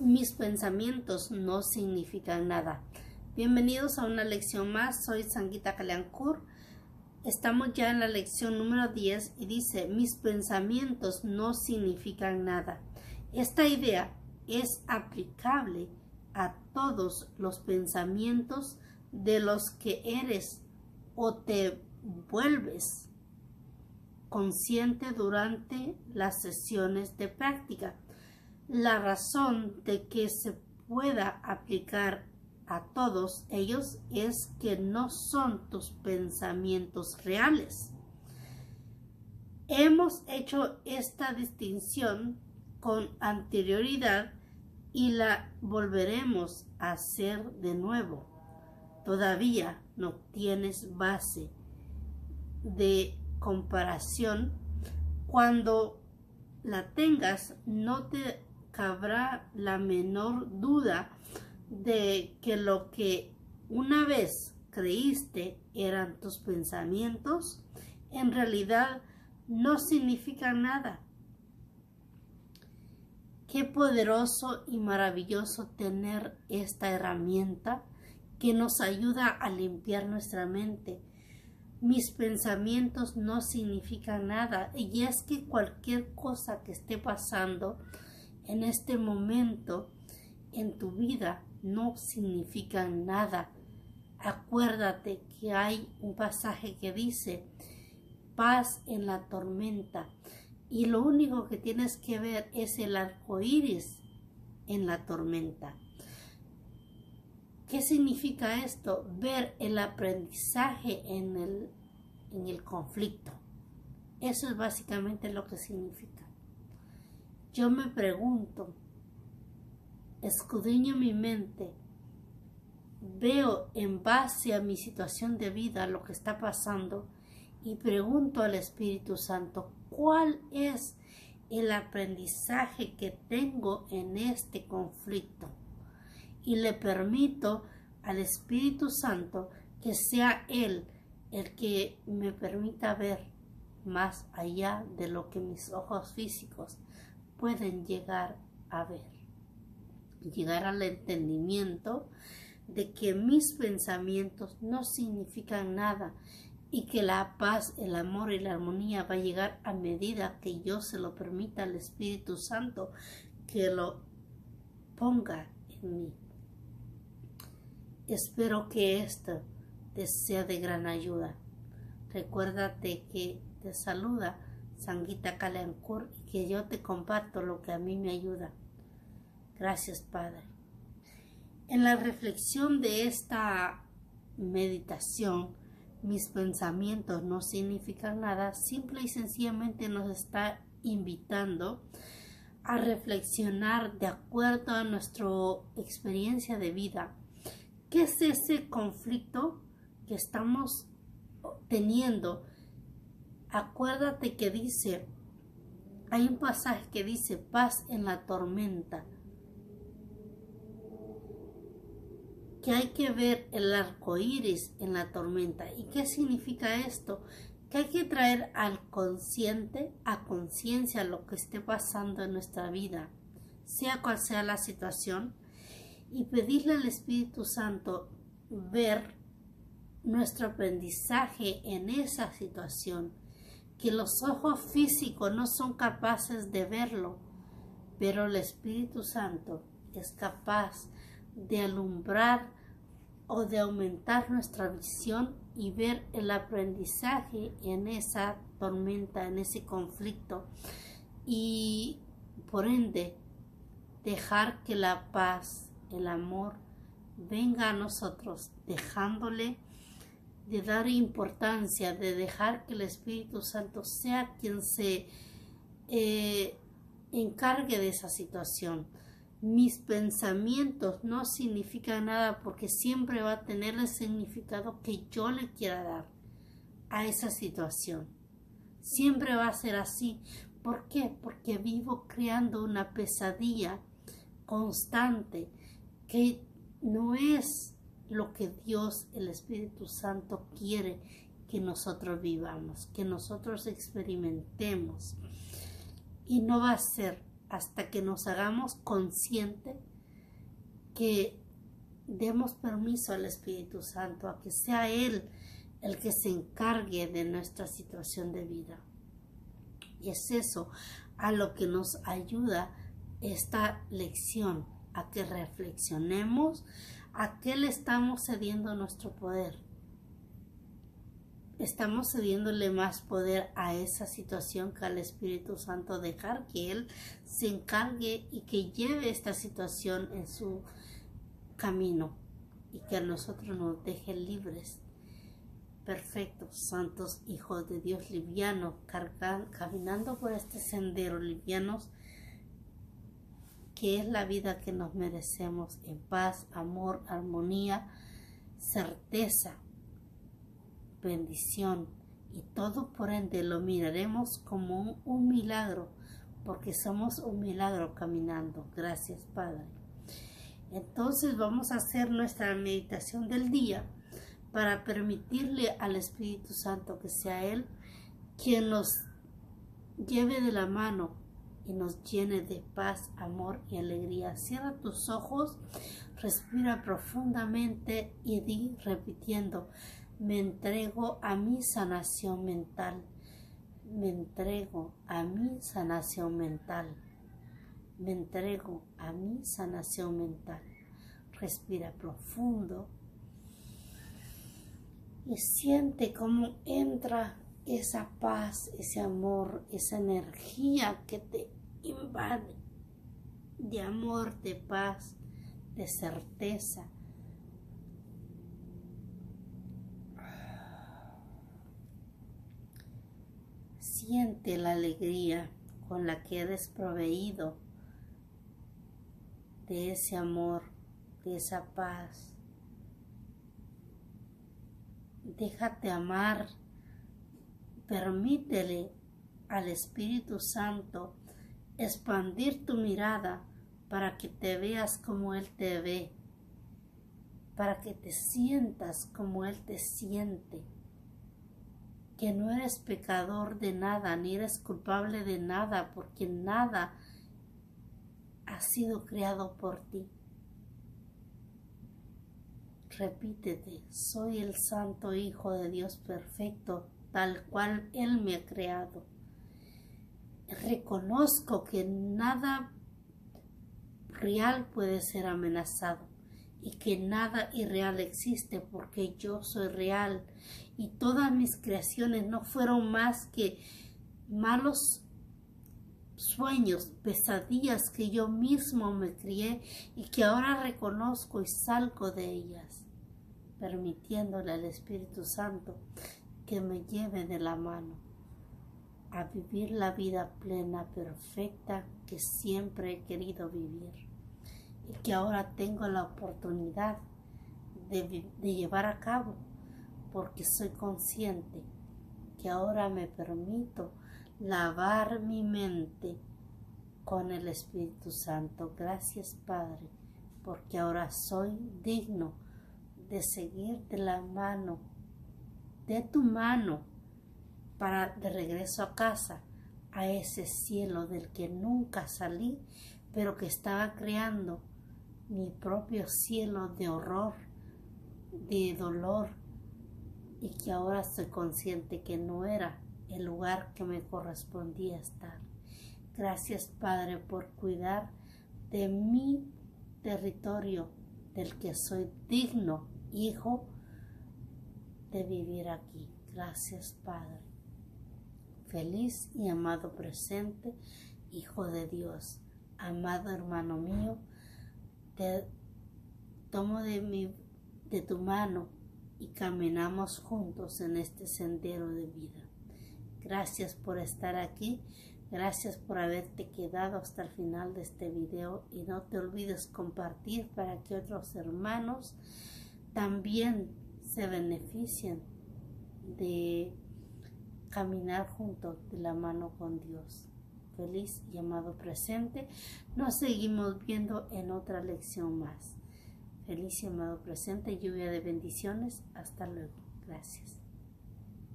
mis pensamientos no significan nada. Bienvenidos a una lección más, soy Sanguita Kaliankur. Estamos ya en la lección número 10 y dice, mis pensamientos no significan nada. Esta idea es aplicable a todos los pensamientos de los que eres o te vuelves consciente durante las sesiones de práctica. La razón de que se pueda aplicar a todos ellos es que no son tus pensamientos reales. Hemos hecho esta distinción con anterioridad y la volveremos a hacer de nuevo. Todavía no tienes base de comparación. Cuando la tengas, no te habrá la menor duda de que lo que una vez creíste eran tus pensamientos, en realidad no significa nada. Qué poderoso y maravilloso tener esta herramienta que nos ayuda a limpiar nuestra mente. Mis pensamientos no significan nada y es que cualquier cosa que esté pasando en este momento en tu vida no significan nada. Acuérdate que hay un pasaje que dice paz en la tormenta y lo único que tienes que ver es el arco iris en la tormenta. ¿Qué significa esto? Ver el aprendizaje en el, en el conflicto. Eso es básicamente lo que significa. Yo me pregunto, escudriño mi mente, veo en base a mi situación de vida lo que está pasando y pregunto al Espíritu Santo, ¿cuál es el aprendizaje que tengo en este conflicto? Y le permito al Espíritu Santo que sea Él el que me permita ver más allá de lo que mis ojos físicos pueden llegar a ver. Llegar al entendimiento de que mis pensamientos no significan nada y que la paz, el amor y la armonía va a llegar a medida que yo se lo permita al Espíritu Santo que lo ponga en mí. Espero que esto te sea de gran ayuda. Recuérdate que te saluda Sanguita Caleancur y que yo te comparto lo que a mí me ayuda. Gracias, Padre. En la reflexión de esta meditación, mis pensamientos no significan nada, simple y sencillamente nos está invitando a reflexionar de acuerdo a nuestra experiencia de vida. ¿Qué es ese conflicto que estamos teniendo acuérdate que dice, hay un pasaje que dice paz en la tormenta, que hay que ver el arco iris en la tormenta. ¿Y qué significa esto? Que hay que traer al consciente, a conciencia lo que esté pasando en nuestra vida, sea cual sea la situación, y pedirle al Espíritu Santo ver nuestro aprendizaje en esa situación que los ojos físicos no son capaces de verlo, pero el Espíritu Santo es capaz de alumbrar o de aumentar nuestra visión y ver el aprendizaje en esa tormenta, en ese conflicto y por ende dejar que la paz, el amor venga a nosotros, dejándole de dar importancia, de dejar que el Espíritu Santo sea quien se eh, encargue de esa situación. Mis pensamientos no significan nada porque siempre va a tener el significado que yo le quiera dar a esa situación. Siempre va a ser así. ¿Por qué? Porque vivo creando una pesadilla constante que no es lo que Dios, el Espíritu Santo, quiere que nosotros vivamos, que nosotros experimentemos. Y no va a ser hasta que nos hagamos conscientes que demos permiso al Espíritu Santo a que sea Él el que se encargue de nuestra situación de vida. Y es eso a lo que nos ayuda esta lección, a que reflexionemos a qué le estamos cediendo nuestro poder. Estamos cediéndole más poder a esa situación que al Espíritu Santo, dejar que Él se encargue y que lleve esta situación en su camino y que a nosotros nos deje libres perfectos, santos hijos de Dios livianos, caminando por este sendero livianos, que es la vida que nos merecemos en paz, amor, armonía, certeza, bendición y todo por ende lo miraremos como un, un milagro, porque somos un milagro caminando. Gracias Padre. Entonces vamos a hacer nuestra meditación del día para permitirle al Espíritu Santo que sea Él quien nos lleve de la mano y nos llene de paz, amor y alegría. Cierra tus ojos, respira profundamente y di repitiendo, me entrego a mi sanación mental. Me entrego a mi sanación mental. Me entrego a mi sanación mental. Respira profundo y siente cómo entra esa paz, ese amor, esa energía que te invade de amor, de paz, de certeza. Siente la alegría con la que eres proveído de ese amor, de esa paz déjate amar, permítele al Espíritu Santo expandir tu mirada para que te veas como Él te ve, para que te sientas como Él te siente, que no eres pecador de nada, ni eres culpable de nada, porque nada ha sido creado por ti. Repítete, soy el Santo Hijo de Dios perfecto, tal cual Él me ha creado. Reconozco que nada real puede ser amenazado y que nada irreal existe porque yo soy real y todas mis creaciones no fueron más que malos sueños, pesadillas que yo mismo me crié y que ahora reconozco y salgo de ellas, permitiéndole al Espíritu Santo que me lleve de la mano a vivir la vida plena, perfecta que siempre he querido vivir y que ahora tengo la oportunidad de, llevar a cabo porque soy consciente que ahora me permito lavar mi mente con el Espíritu Santo. Gracias Padre, porque ahora soy digno de seguir de la mano, de tu mano, para de regreso a casa, a ese cielo del que nunca salí, pero que estaba creando mi propio cielo de horror, de dolor, y que ahora soy consciente que no era el lugar que me correspondía estar. Gracias Padre por cuidar de mi territorio del que soy digno hijo de vivir aquí. Gracias Padre. Feliz y amado presente, Hijo de Dios, amado hermano mío, te tomo de, mi, de tu mano y caminamos juntos en este sendero de vida. Gracias por estar aquí. Gracias por haberte quedado hasta el final de este video y no te olvides compartir para que otros hermanos también se beneficien de caminar juntos de la mano con Dios. Feliz y amado presente. Nos seguimos viendo en otra lección más. Feliz y amado presente, lluvia de bendiciones. Hasta luego. Gracias.